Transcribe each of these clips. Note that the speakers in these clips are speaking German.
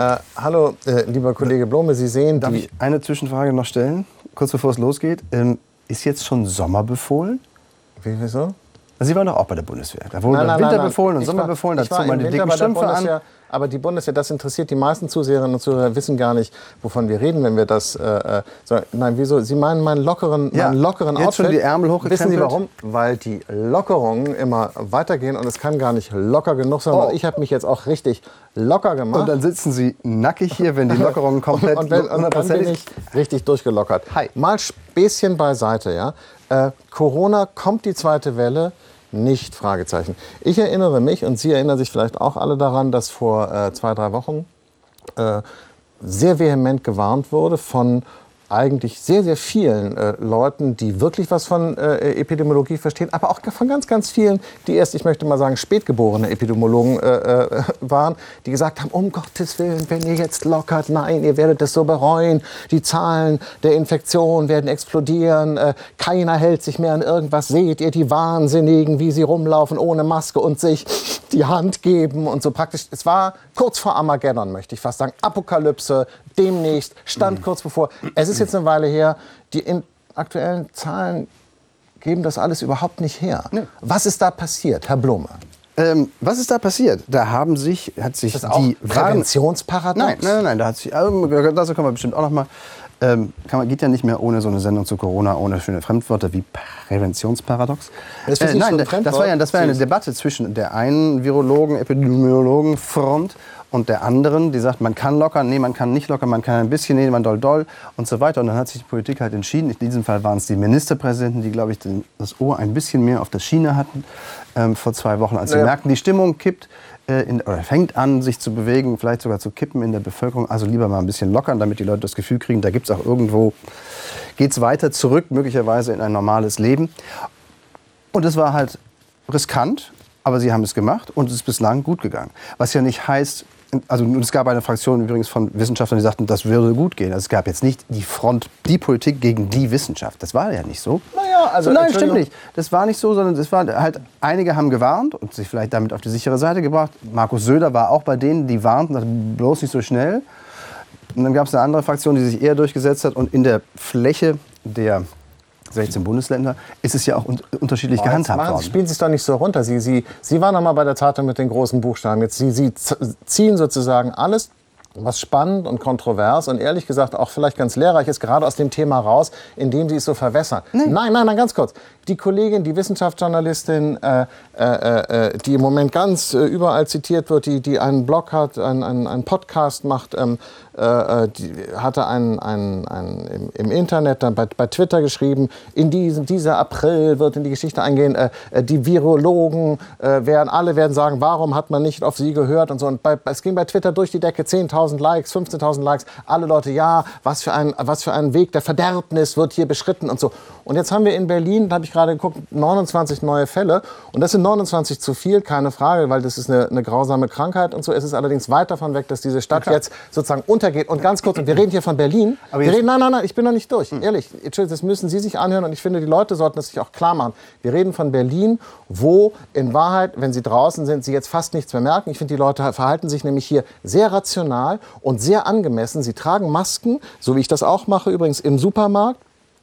Äh, hallo, äh, lieber Kollege Blome, Sie sehen Darf ich eine Zwischenfrage noch stellen, kurz bevor es losgeht? Ähm, ist jetzt schon Sommer befohlen? Wie, wieso? Sie waren doch auch bei der Bundeswehr. Da wurde Winter befohlen und Sommer befohlen. Da ich war zog man im die dicken Strümpfe an. Aber die Bundeswehr, das interessiert die meisten Zuseherinnen und Zuhörer, wissen gar nicht, wovon wir reden, wenn wir das. Äh, äh, so, nein, wieso? Sie meinen meinen lockeren, Ja, meinen lockeren jetzt Outfit. schon die Ärmel Wissen Sie warum? Weil die Lockerungen immer weitergehen und es kann gar nicht locker genug sein. Oh. Ich habe mich jetzt auch richtig locker gemacht. Und dann sitzen Sie nackig hier, wenn die Lockerungen komplett und, wenn, und dann bin ich richtig durchgelockert. Hi. Mal Späßchen beiseite, ja. Äh, Corona kommt die zweite Welle. Nicht, Fragezeichen. Ich erinnere mich, und Sie erinnern sich vielleicht auch alle daran, dass vor äh, zwei, drei Wochen äh, sehr vehement gewarnt wurde von eigentlich sehr, sehr vielen äh, Leuten, die wirklich was von äh, Epidemiologie verstehen, aber auch von ganz, ganz vielen, die erst, ich möchte mal sagen, spätgeborene Epidemiologen äh, äh, waren, die gesagt haben, um Gottes Willen, wenn ihr jetzt lockert, nein, ihr werdet es so bereuen, die Zahlen der Infektion werden explodieren, äh, keiner hält sich mehr an irgendwas, seht ihr die Wahnsinnigen, wie sie rumlaufen ohne Maske und sich die Hand geben und so praktisch. Es war kurz vor Armageddon, möchte ich fast sagen. Apokalypse, demnächst, stand kurz bevor. Es ist jetzt eine Weile her. Die in aktuellen Zahlen geben das alles überhaupt nicht her. Was ist da passiert, Herr Blume? Ähm, was ist da passiert? Da haben sich, hat sich Ist das die Präventionsparadox? Nein, nein, nein, nein, da hat sich, also, dazu kommen wir bestimmt auch noch mal. Ähm, kann man, geht ja nicht mehr ohne so eine Sendung zu Corona, ohne schöne Fremdwörter wie Präventionsparadox. Das ist so nein, ein das war ja, das war eine. Debatte zwischen der einen Virologen, Epidemiologenfront und der anderen, die sagt, man kann lockern, nee, man kann nicht lockern, man kann ein bisschen, nee, man doll doll und so weiter. Und dann hat sich die Politik halt entschieden. In diesem Fall waren es die Ministerpräsidenten, die, glaube ich, das Ohr ein bisschen mehr auf der Schiene hatten ähm, vor zwei Wochen, als sie Ja. merkten, die Stimmung kippt äh, in, oder fängt an, sich zu bewegen, vielleicht sogar zu kippen in der Bevölkerung. Also lieber mal ein bisschen lockern, damit die Leute das Gefühl kriegen, da gibt es auch irgendwo, geht es weiter zurück, möglicherweise in ein normales Leben. Und es war halt riskant, aber sie haben es gemacht und es ist bislang gut gegangen. Was ja nicht heißt, also es gab eine Fraktion übrigens von Wissenschaftlern, die sagten, das würde gut gehen. Also es gab jetzt nicht die Front, die Politik gegen die Wissenschaft. Das war ja nicht so. Naja, also, so, nein, stimmt nicht. Das war nicht so, sondern es war halt, einige haben gewarnt und sich vielleicht damit auf die sichere Seite gebracht. Markus Söder war auch bei denen, die warnten, bloß nicht so schnell. Und dann gab es eine andere Fraktion, die sich eher durchgesetzt hat. Und in der Fläche der 16 Bundesländer ist es ja auch un unterschiedlich Oh, jetzt gehandhabt worden. spielen Sie es doch nicht so runter. Sie, Sie, Sie waren noch mal bei der Zeitung mit den großen Buchstaben. Jetzt, Sie, Sie ziehen sozusagen alles, was spannend und kontrovers und ehrlich gesagt auch vielleicht ganz lehrreich ist, gerade aus dem Thema raus, indem Sie es so verwässern. Nein, nein, nein, ganz kurz. Die Kollegin, die Wissenschaftsjournalistin, äh, äh, äh, die im Moment ganz äh, überall zitiert wird, die, die einen Blog hat, einen, einen, einen Podcast macht, ähm, äh, äh, hatte einen, einen, einen im, im Internet, dann bei, bei Twitter geschrieben, in diesem, dieser April wird in die Geschichte eingehen, äh, äh, die Virologen äh, werden, alle werden sagen, warum hat man nicht auf sie gehört und so. Und bei, es ging bei Twitter durch die Decke, 10.000 Likes, 15.000 Likes, alle Leute, ja, was für, ein, was für ein Weg der Verderbnis wird hier beschritten und so. Und jetzt haben wir in Berlin, da habe ich gerade geguckt, 29 neue Fälle. Und das sind 29 zu viel, keine Frage, weil das ist eine, eine grausame Krankheit und so. Es ist allerdings weit davon weg, dass diese Stadt jetzt sozusagen untergeht. Und ganz kurz, und wir reden hier von Berlin. Aber wir reden, nein, nein, nein, ich bin noch nicht durch. Ehrlich, Entschuldigung, das müssen Sie sich anhören und ich finde, die Leute sollten es sich auch klar machen. Wir reden von Berlin, wo in Wahrheit, wenn Sie draußen sind, Sie jetzt fast nichts mehr merken. Ich finde, die Leute verhalten sich nämlich hier sehr rational und sehr angemessen. Sie tragen Masken, so wie ich das auch mache, übrigens im Supermarkt.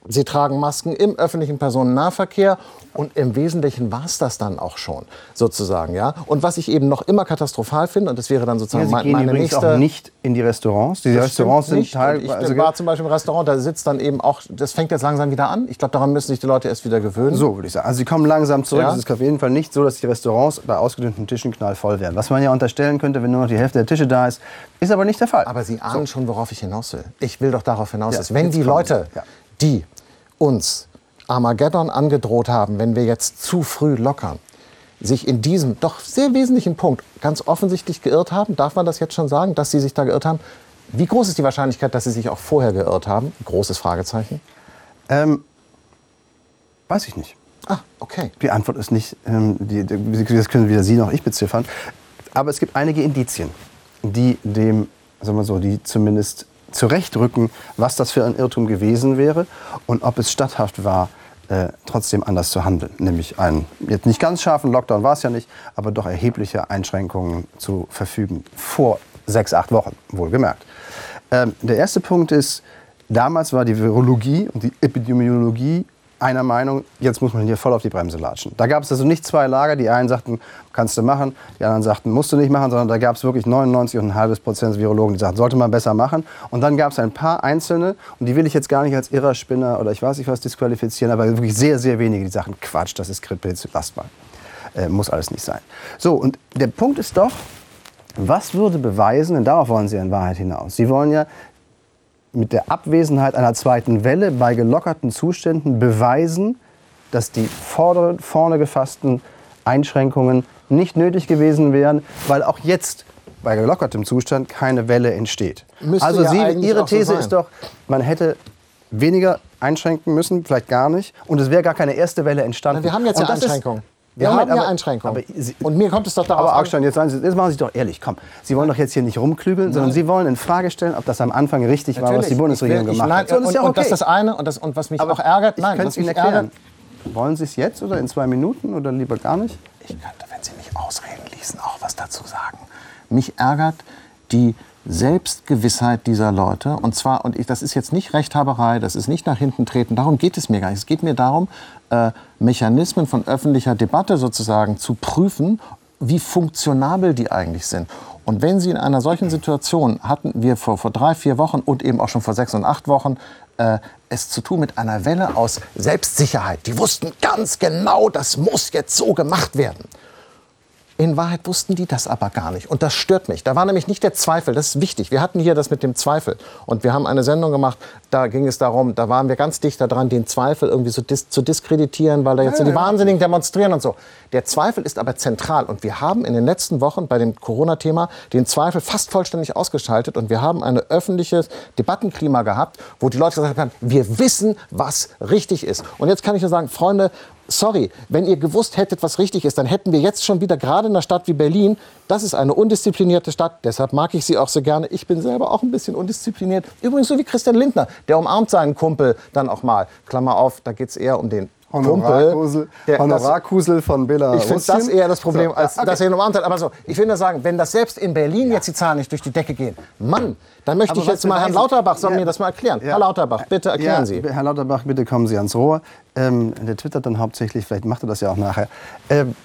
Sie tragen Masken im öffentlichen Personennahverkehr und im Wesentlichen war es das dann auch schon, sozusagen. Ja? Und was ich eben noch immer katastrophal finde, und das wäre dann Ja, sozusagen sie mein- gehen meine nächste... auch nicht in die Restaurants. Die Restaurants sind teilweise... Ich war zum Beispiel im Restaurant, da sitzt dann eben auch, das fängt jetzt langsam wieder an. Ich glaube, daran müssen sich die Leute erst wieder gewöhnen. So würde ich sagen. Also sie kommen langsam zurück. Ja. Es ist auf jeden Fall nicht so, dass die Restaurants bei ausgedünnten Tischen knallvoll werden. Was man ja unterstellen könnte, wenn nur noch die Hälfte der Tische da ist, ist aber nicht der Fall. Aber Sie ahnen schon, worauf ich hinaus will. Ich will doch darauf hinaus, Ja, dass wenn die Leute, Sie. Ja. Die uns Armageddon angedroht haben, wenn wir jetzt zu früh lockern, sich in diesem doch sehr wesentlichen Punkt ganz offensichtlich geirrt haben, darf man das jetzt schon sagen, dass sie sich da geirrt haben? Wie groß ist die Wahrscheinlichkeit, dass sie sich auch vorher geirrt haben? Großes Fragezeichen. ähm, weiß ich nicht. Ah, okay. Die Antwort ist nicht, ähm, die, das können weder Sie noch ich beziffern. Aber es gibt einige Indizien, die dem, sagen wir so, die zumindest zurechtrücken, was das für ein Irrtum gewesen wäre und ob es statthaft war, äh, trotzdem anders zu handeln. Nämlich einen, jetzt nicht ganz scharfen Lockdown war es ja nicht, aber doch erhebliche Einschränkungen zu verfügen vor sechs, acht Wochen, wohlgemerkt. Ähm, der erste Punkt ist, damals war die Virologie und die Epidemiologie einer Meinung, jetzt muss man hier voll auf die Bremse latschen. Da gab es also nicht zwei Lager, die einen sagten, kannst du machen, die anderen sagten, musst du nicht machen, sondern da gab es wirklich 99,5 Prozent Virologen, die sagten, sollte man besser machen. Und dann gab es ein paar Einzelne, und die will ich jetzt gar nicht als irrer Spinner oder ich weiß nicht was disqualifizieren, aber wirklich sehr, sehr wenige, die sagen, Quatsch, das ist Grippe, lasst mal. Äh, muss alles nicht sein. So, und der Punkt ist doch, was würde beweisen, denn darauf wollen Sie in Wahrheit hinaus. Sie wollen ja mit der Abwesenheit einer zweiten Welle bei gelockerten Zuständen beweisen, dass die vorne, gefassten Einschränkungen nicht nötig gewesen wären, weil auch jetzt bei gelockertem Zustand keine Welle entsteht. Müsste also ja Sie, Ihre so These sein. ist doch, man hätte weniger einschränken müssen, vielleicht gar nicht, und es wäre gar keine erste Welle entstanden. Wir haben jetzt Und ja Einschränkungen. Wir Ja, haben Moment, ja aber- Einschränkungen. Sie- und mir kommt es doch darauf aber an. Augstein, jetzt, Sie, jetzt machen Sie doch ehrlich, komm. Sie wollen doch jetzt hier nicht rumklügeln, sondern Sie wollen in Frage stellen, ob das am Anfang richtig war, was die Natürlich. Bundesregierung Ich will- ich- gemacht nein, hat. So, und, ja und das okay. ist das eine. Und, das, und was mich Aber auch ärgert, ich nein, könnte was Ihnen erklären. ärgert, Wollen Sie es jetzt oder in zwei Minuten oder lieber gar nicht? ich könnte, wenn Sie mich ausreden ließen, auch was dazu sagen. Mich ärgert die Selbstgewissheit dieser Leute. Und zwar, und ich, das ist jetzt nicht Rechthaberei, das ist nicht nach hinten treten, darum geht es mir gar nicht. Es geht mir darum, äh, Mechanismen von öffentlicher Debatte sozusagen zu prüfen, wie funktionabel die eigentlich sind. Und wenn Sie in einer solchen Situation hatten wir vor, vor drei, vier Wochen und eben auch schon vor sechs und acht Wochen äh, es zu tun mit einer Welle aus Selbstsicherheit. Die wussten ganz genau, das muss jetzt so gemacht werden. In Wahrheit wussten die das aber gar nicht. Und das stört mich. Da war nämlich nicht der Zweifel. Das ist wichtig. Wir hatten hier das mit dem Zweifel. Und wir haben eine Sendung gemacht, da ging es darum, da waren wir ganz dicht daran, den Zweifel irgendwie so dis zu diskreditieren, weil da jetzt so die Wahnsinnigen demonstrieren und so. Der Zweifel ist aber zentral. Und wir haben in den letzten Wochen bei dem Corona-Thema den Zweifel fast vollständig ausgeschaltet. Und wir haben ein öffentliches Debattenklima gehabt, wo die Leute gesagt haben, wir wissen, was richtig ist. Und jetzt kann ich nur sagen, Freunde, sorry, wenn ihr gewusst hättet, was richtig ist, dann hätten wir jetzt schon wieder, gerade in einer Stadt wie Berlin, das ist eine undisziplinierte Stadt, deshalb mag ich sie auch so gerne. Ich bin selber auch ein bisschen undiszipliniert. Übrigens so wie Christian Lindner, der umarmt seinen Kumpel dann auch mal. Klammer auf, da geht es eher um den Honorarkusel, das- Honorarkusel von Belarus. ich finde das eher das Problem, So, als ja, okay. dass er ihn umarmt hat. Aber so, ich will nur sagen, wenn das selbst in Berlin jetzt die Zahlen nicht durch die Decke gehen, Mann, dann möchte Aber ich jetzt mal Herrn beweisen- Lauterbach, soll Ja. mir das mal erklären. Ja. Herr Lauterbach, bitte erklären ja, Sie. Herr Lauterbach, bitte kommen Sie ans Rohr. Ähm, der twittert dann hauptsächlich, vielleicht macht er das ja auch nachher. Ähm,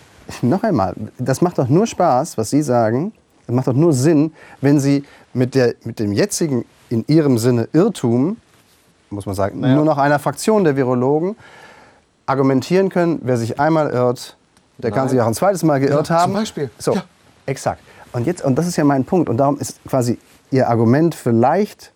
noch einmal, das macht doch nur Spaß, was Sie sagen. Das macht doch nur Sinn, wenn Sie mit, der, mit dem jetzigen, in Ihrem Sinne Irrtum, muss man sagen, nur noch einer Fraktion der Virologen argumentieren können, wer sich einmal irrt, der kann Nein. sich auch ein zweites Mal geirrt Ja, haben. zum Beispiel. So, Ja. exakt. Und, jetzt, und das ist ja mein Punkt. Und darum ist quasi Ihr Argument vielleicht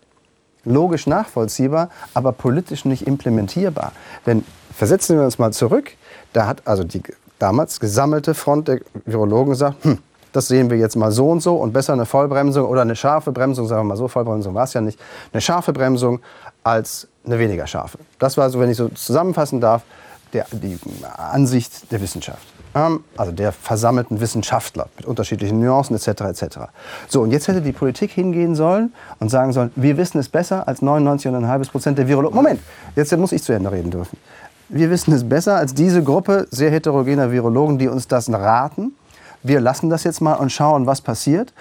logisch nachvollziehbar, aber politisch nicht implementierbar. Denn versetzen wir uns mal zurück, da hat also die damals gesammelte Front der Virologen gesagt, hm, das sehen wir jetzt mal so und so und besser eine Vollbremsung oder eine scharfe Bremsung, sagen wir mal so, Vollbremsung war es ja nicht, eine scharfe Bremsung als eine weniger scharfe. Das war so, wenn ich so zusammenfassen darf, der, die Ansicht der Wissenschaft. Ähm, Also der versammelten Wissenschaftler mit unterschiedlichen Nuancen etc. etc. So, und jetzt hätte die Politik hingehen sollen und sagen sollen, wir wissen es besser als 99,5 Prozent der Virologen. Moment, jetzt muss ich zu Ende reden dürfen. Wir wissen es besser als diese Gruppe sehr heterogener Virologen, die uns das raten. Wir lassen das jetzt mal und schauen, was passiert.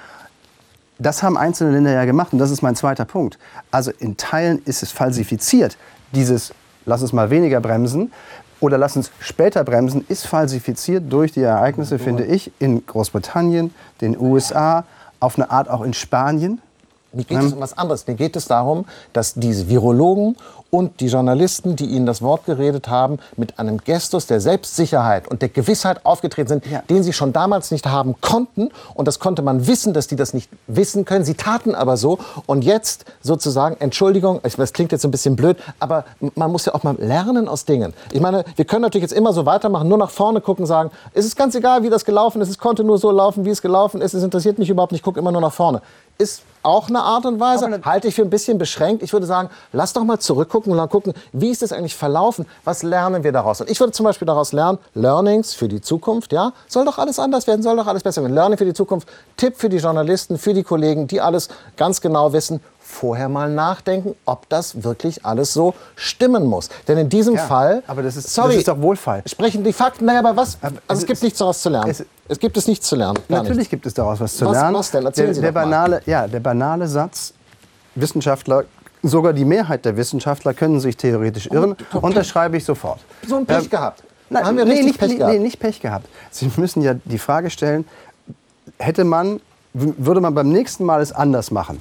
Das haben einzelne Länder ja gemacht und das ist mein zweiter Punkt. Also in Teilen ist es falsifiziert. Dieses, lass uns mal weniger bremsen oder lass uns später bremsen, ist falsifiziert durch die Ereignisse, finde ich, in Großbritannien, den USA, auf eine Art auch in Spanien. Mir geht es um was anderes. Mir geht es darum, dass diese Virologen und die Journalisten, die Ihnen das Wort geredet haben, mit einem Gestus der Selbstsicherheit und der Gewissheit aufgetreten sind, Ja. den sie schon damals nicht haben konnten. Und das konnte man wissen, dass die das nicht wissen können. Sie taten aber so. Und jetzt sozusagen, Entschuldigung, das klingt jetzt ein bisschen blöd, aber man muss ja auch mal lernen aus Dingen. Ich meine, wir können natürlich jetzt immer so weitermachen, nur nach vorne gucken, sagen, es ist ganz egal, wie das gelaufen ist. Es konnte nur so laufen, wie es gelaufen ist. Es interessiert mich überhaupt nicht. Ich gucke immer nur nach vorne. Ist auch eine Art und Weise, halte ich für ein bisschen beschränkt. Ich würde sagen, lass doch mal zurückgucken und mal gucken, wie ist das eigentlich verlaufen? Was lernen wir daraus? Und ich würde zum Beispiel daraus lernen, Learnings für die Zukunft, ja, soll doch alles anders werden, soll doch alles besser werden. Learning für die Zukunft, Tipp für die Journalisten, für die Kollegen, die alles ganz genau wissen. Vorher mal nachdenken, ob das wirklich alles so stimmen muss. Denn in diesem Ja, Fall, aber das ist- sorry, das ist doch Wohlfall. Sprechen die Fakten, naja, aber was? Aber Also es es gibt nichts daraus zu lernen. es- Es, gibt es nichts zu lernen. Natürlich nicht. gibt es daraus was zu Was- lernen. was denn? Erzählen der, Sie der, doch mal. banale, ja, der banale Satz, Wissenschaftler, sogar die Mehrheit der Wissenschaftler können sich theoretisch irren, unterschreibe ich sofort. So ein Pech Ähm, gehabt. Nein, Haben wir nee, nicht, Pech gehabt. nee, nicht Pech gehabt. Sie müssen ja die Frage stellen, hätte man, würde man beim nächsten Mal es anders machen?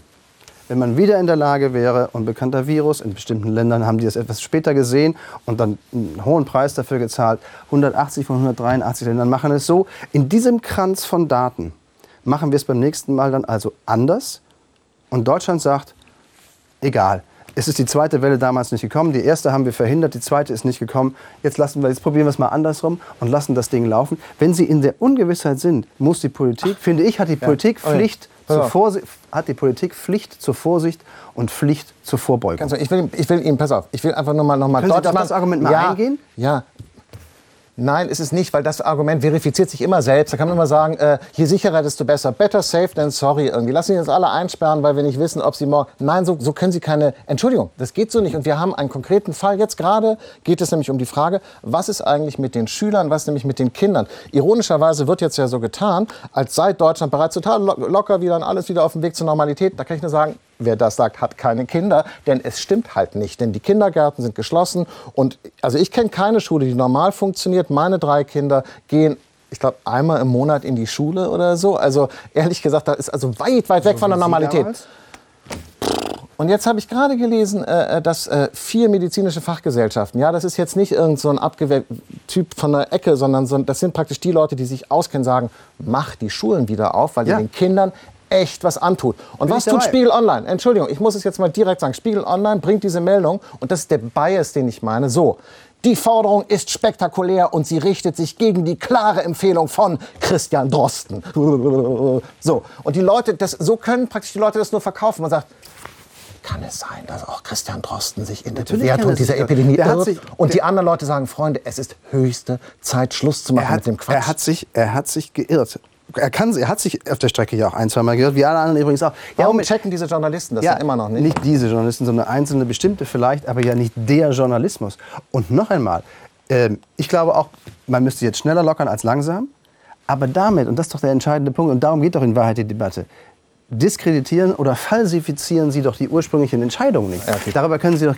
Wenn man wieder in der Lage wäre, unbekannter Virus, in bestimmten Ländern haben die es etwas später gesehen und dann einen hohen Preis dafür gezahlt, 180 von 183 Ländern machen es so. In diesem Kranz von Daten machen wir es beim nächsten Mal dann also anders und Deutschland sagt, egal. Es ist die zweite Welle damals nicht gekommen. Die erste haben wir verhindert, die zweite ist nicht gekommen. Jetzt, lassen wir, jetzt probieren wir es mal andersrum und lassen das Ding laufen. Wenn Sie in der Ungewissheit sind, muss die Politik, finde ich, hat die Politik Oh ja. Pflicht zur. Vorsicht, hat die Politik Pflicht zur Vorsicht und Pflicht zur Vorbeugung. Ganz ich will, ich will Ihnen, pass auf, ich will einfach nur mal, noch mal Können Sie auf das Argument mal ja, eingehen? Ja. Nein, ist es nicht, weil das Argument verifiziert sich immer selbst. Da kann man immer sagen, äh, je sicherer, desto besser. Better safe than sorry irgendwie. Lassen Sie uns alle einsperren, weil wir nicht wissen, ob Sie morgen... Nein, so, so können Sie keine... Entschuldigung, das geht so nicht. Und wir haben einen konkreten Fall. Jetzt gerade geht es nämlich um die Frage, was ist eigentlich mit den Schülern, was nämlich mit den Kindern? Ironischerweise wird jetzt ja so getan, als sei Deutschland bereits total lo locker wieder und alles wieder auf dem Weg zur Normalität. Da kann ich nur sagen, Wer das sagt, hat keine Kinder, denn es stimmt halt nicht, denn die Kindergärten sind geschlossen und also ich kenne keine Schule, die normal funktioniert. Meine drei Kinder gehen ich glaube, einmal im Monat in die Schule oder so. Also ehrlich gesagt, da ist also weit, weit weg von der wie Sie Normalität. Und jetzt habe ich gerade gelesen, äh, dass äh, vier medizinische Fachgesellschaften, ja, das ist jetzt nicht irgend so ein abgewählter Typ von der Ecke, sondern so, das sind praktisch die Leute, die sich auskennen, sagen, mach die Schulen wieder auf, weil Ja. ihr den Kindern echt was antut. Und Bin was tut. Spiegel Online? Entschuldigung, ich muss es jetzt mal direkt sagen. Spiegel Online bringt diese Meldung und das ist der Bias, den ich meine. So. Die Forderung ist spektakulär und sie richtet sich gegen die klare Empfehlung von Christian Drosten. So. Und die Leute, das, so können praktisch die Leute das nur verkaufen. Man sagt, kann es sein, dass auch Christian Drosten sich in der Natürlich kann Bewertung er dieser. Epidemie Der irrt? sich- und die der- anderen Leute sagen, Freunde, es ist höchste Zeit, Schluss zu machen hat, mit dem Quatsch. er, hat sich, er hat sich geirrt. Er, kann, er hat sich auf der Strecke ja auch ein, zweimal geirrt, wie alle anderen übrigens auch. Warum Moment. checken diese Journalisten das ja, immer noch nicht? Nicht diese Journalisten, sondern einzelne bestimmte vielleicht, aber ja nicht der Journalismus. Und noch einmal, ähm, ich glaube auch, man müsste jetzt schneller lockern als langsam. Aber damit, und das ist doch der entscheidende Punkt, und darum geht doch in Wahrheit die Debatte, diskreditieren oder falsifizieren Sie doch die ursprünglichen Entscheidungen nicht. Ja, okay. Darüber können Sie doch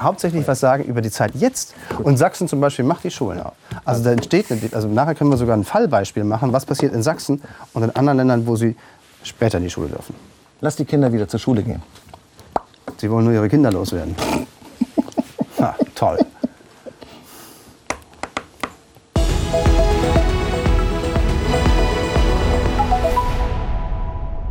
hauptsächlich was sagen über die Zeit jetzt. Und Sachsen zum Beispiel macht die Schulen auf. Also da entsteht, also nachher können wir sogar ein Fallbeispiel machen, was passiert in Sachsen und in anderen Ländern, wo sie später in die Schule dürfen. Lass die Kinder wieder zur Schule gehen. Sie wollen nur ihre Kinder loswerden. Ha, toll.